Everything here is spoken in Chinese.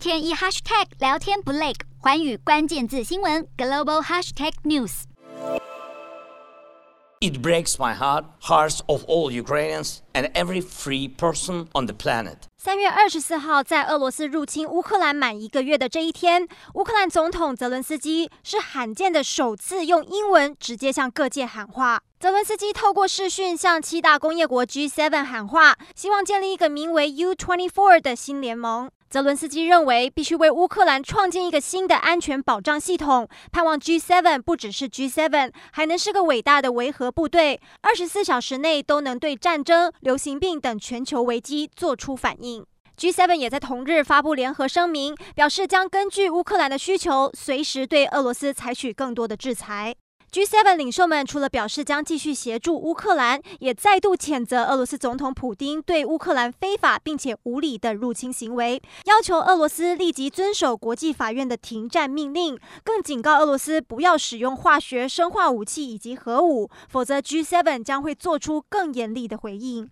天一 hashtag 聊天不累，环宇关键字新闻 global hashtag news。It breaks my heart, hearts of all Ukrainians and every free person on the planet. 三月二十四号，在俄罗斯入侵乌克兰满一个月的这一天，乌克兰总统泽伦斯基是罕见的首次用英文直接向各界喊话。泽伦斯基透过视讯向七大工业国 G7 喊话，希望建立一个名为 U24 的新联盟。泽伦斯基认为，必须为乌克兰创建一个新的安全保障系统，盼望 G7 不只是 G7，还能是个伟大的维和部队，二十四小时内都能对战争、流行病等全球危机做出反应。G7 也在同日发布联合声明，表示将根据乌克兰的需求，随时对俄罗斯采取更多的制裁。G7 领袖们除了表示将继续协助乌克兰，也再度谴责俄罗斯总统普丁对乌克兰非法并且无理的入侵行为，要求俄罗斯立即遵守国际法院的停战命令，更警告俄罗斯不要使用化学、生化武器以及核武，否则 G7 将会做出更严厉的回应。